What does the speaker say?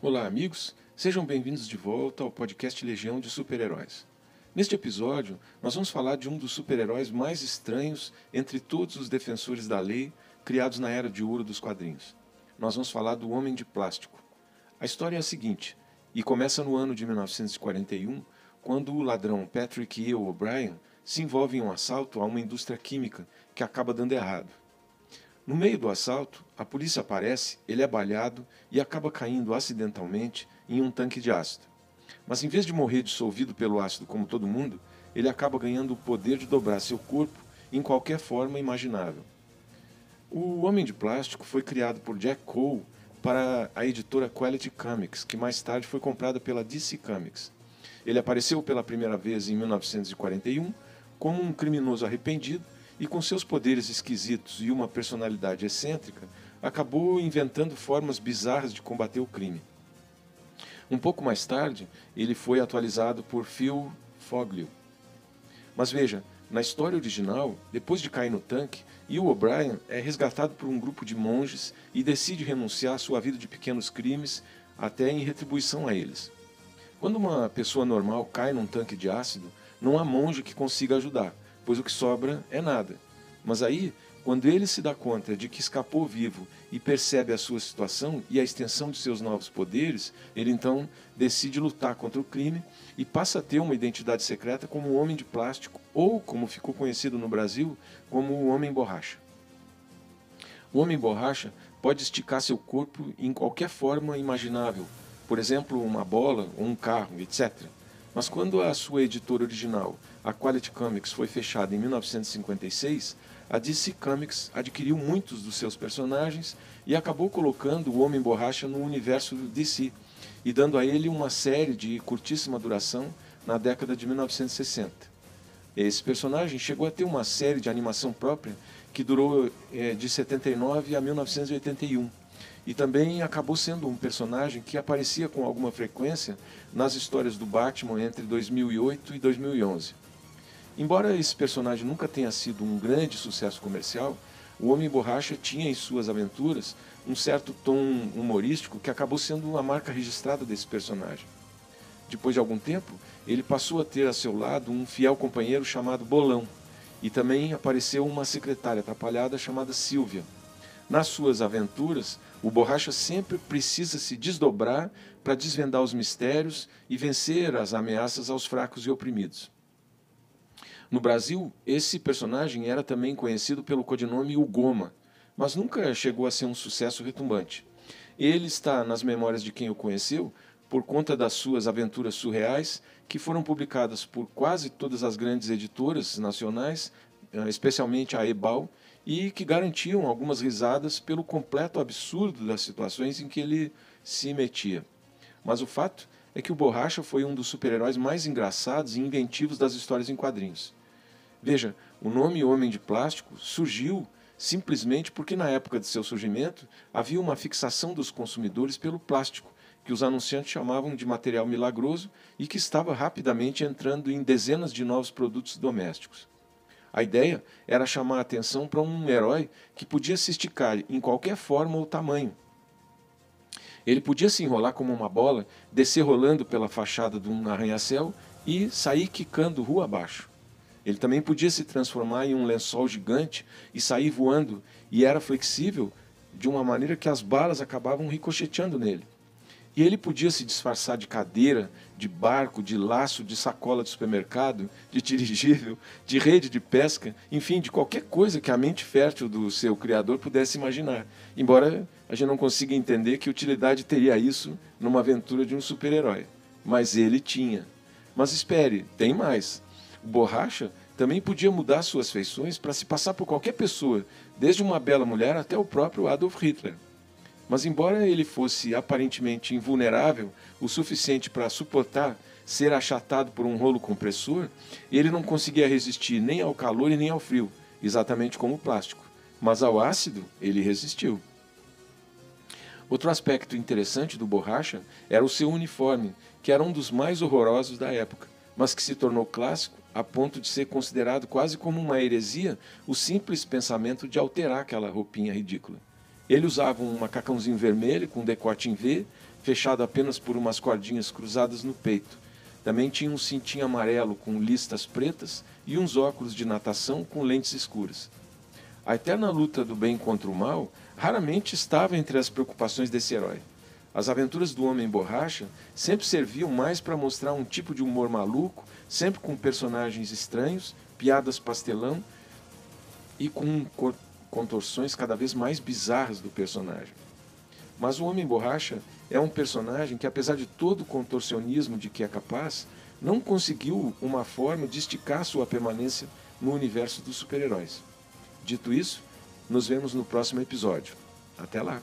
Olá, amigos. Sejam bem-vindos de volta ao podcast Legião de Super-Heróis. Neste episódio, nós vamos falar de um dos super-heróis mais estranhos entre todos os defensores da lei criados na era de ouro dos quadrinhos. Nós vamos falar do Homem de Plástico. A história é a seguinte, e começa no ano de 1941, quando o ladrão Patrick E. O'Brien se envolve em um assalto a uma indústria química que acaba dando errado. No meio do assalto, a polícia aparece, ele é balhado e acaba caindo acidentalmente em um tanque de ácido. Mas em vez de morrer dissolvido pelo ácido como todo mundo, ele acaba ganhando o poder de dobrar seu corpo em qualquer forma imaginável. O Homem de Plástico foi criado por Jack Cole para a editora Quality Comics, que mais tarde foi comprada pela DC Comics. Ele apareceu pela primeira vez em 1941 como um criminoso arrependido e com seus poderes esquisitos e uma personalidade excêntrica, acabou inventando formas bizarras de combater o crime. Um pouco mais tarde, ele foi atualizado por Phil Foglio. Mas veja, na história original, depois de cair no tanque, Will O'Brien é resgatado por um grupo de monges e decide renunciar à sua vida de pequenos crimes até em retribuição a eles. Quando uma pessoa normal cai num tanque de ácido, não há monge que consiga ajudar, pois o que sobra é nada. Mas aí, quando ele se dá conta de que escapou vivo e percebe a sua situação e a extensão de seus novos poderes, ele então decide lutar contra o crime e passa a ter uma identidade secreta como o Homem de Plástico, ou, como ficou conhecido no Brasil, como o Homem Borracha. O Homem Borracha pode esticar seu corpo em qualquer forma imaginável, por exemplo, uma bola ou um carro, etc. Mas quando a sua editora original, a Quality Comics, foi fechada em 1956, a DC Comics adquiriu muitos dos seus personagens e acabou colocando o Homem Borracha no universo DC e dando a ele uma série de curtíssima duração na década de 1960. Esse personagem chegou a ter uma série de animação própria que durou é, de 79 a 1981 e também acabou sendo um personagem que aparecia com alguma frequência nas histórias do Batman entre 2008 e 2011. Embora esse personagem nunca tenha sido um grande sucesso comercial, o Homem Borracha tinha em suas aventuras um certo tom humorístico que acabou sendo a marca registrada desse personagem. Depois de algum tempo, ele passou a ter a seu lado um fiel companheiro chamado Bolão, e também apareceu uma secretária atrapalhada chamada Silvia. Nas suas aventuras, o Borracha sempre precisa se desdobrar para desvendar os mistérios e vencer as ameaças aos fracos e oprimidos. No Brasil, esse personagem era também conhecido pelo codinome O Goma, mas nunca chegou a ser um sucesso retumbante. Ele está nas memórias de quem o conheceu por conta das suas aventuras surreais, que foram publicadas por quase todas as grandes editoras nacionais, eh, especialmente a Ebal, e que garantiam algumas risadas pelo completo absurdo das situações em que ele se metia. Mas o fato é que o Borracha foi um dos super-heróis mais engraçados e inventivos das histórias em quadrinhos. Veja, o nome Homem de Plástico surgiu simplesmente porque na época de seu surgimento havia uma fixação dos consumidores pelo plástico, que os anunciantes chamavam de material milagroso e que estava rapidamente entrando em dezenas de novos produtos domésticos. A ideia era chamar a atenção para um herói que podia se esticar em qualquer forma ou tamanho. Ele podia se enrolar como uma bola, descer rolando pela fachada de um arranha-céu e sair quicando rua abaixo. Ele também podia se transformar em um lençol gigante e sair voando, e era flexível de uma maneira que as balas acabavam ricocheteando nele. E ele podia se disfarçar de cadeira, de barco, de laço, de sacola de supermercado, de dirigível, de rede de pesca, enfim, de qualquer coisa que a mente fértil do seu criador pudesse imaginar. Embora a gente não consiga entender que utilidade teria isso numa aventura de um super-herói. Mas ele tinha. Mas espere, tem mais. O Borracha também podia mudar suas feições para se passar por qualquer pessoa, desde uma bela mulher até o próprio Adolf Hitler. Mas, embora ele fosse aparentemente invulnerável o suficiente para suportar ser achatado por um rolo compressor, ele não conseguia resistir nem ao calor e nem ao frio, exatamente como o plástico. Mas ao ácido, ele resistiu. Outro aspecto interessante do borracha era o seu uniforme, que era um dos mais horrorosos da época, mas que se tornou clássico a ponto de ser considerado quase como uma heresia o simples pensamento de alterar aquela roupinha ridícula. Ele usava um macacãozinho vermelho com decote em V, fechado apenas por umas cordinhas cruzadas no peito. Também tinha um cintinho amarelo com listas pretas e uns óculos de natação com lentes escuras. A eterna luta do bem contra o mal raramente estava entre as preocupações desse herói. As aventuras do Homem Borracha sempre serviam mais para mostrar um tipo de humor maluco, sempre com personagens estranhos, piadas pastelão e com contorções cada vez mais bizarras do personagem. Mas o Homem Borracha é um personagem que, apesar de todo o contorcionismo de que é capaz, não conseguiu uma forma de esticar sua permanência no universo dos super-heróis. Dito isso, nos vemos no próximo episódio. Até lá!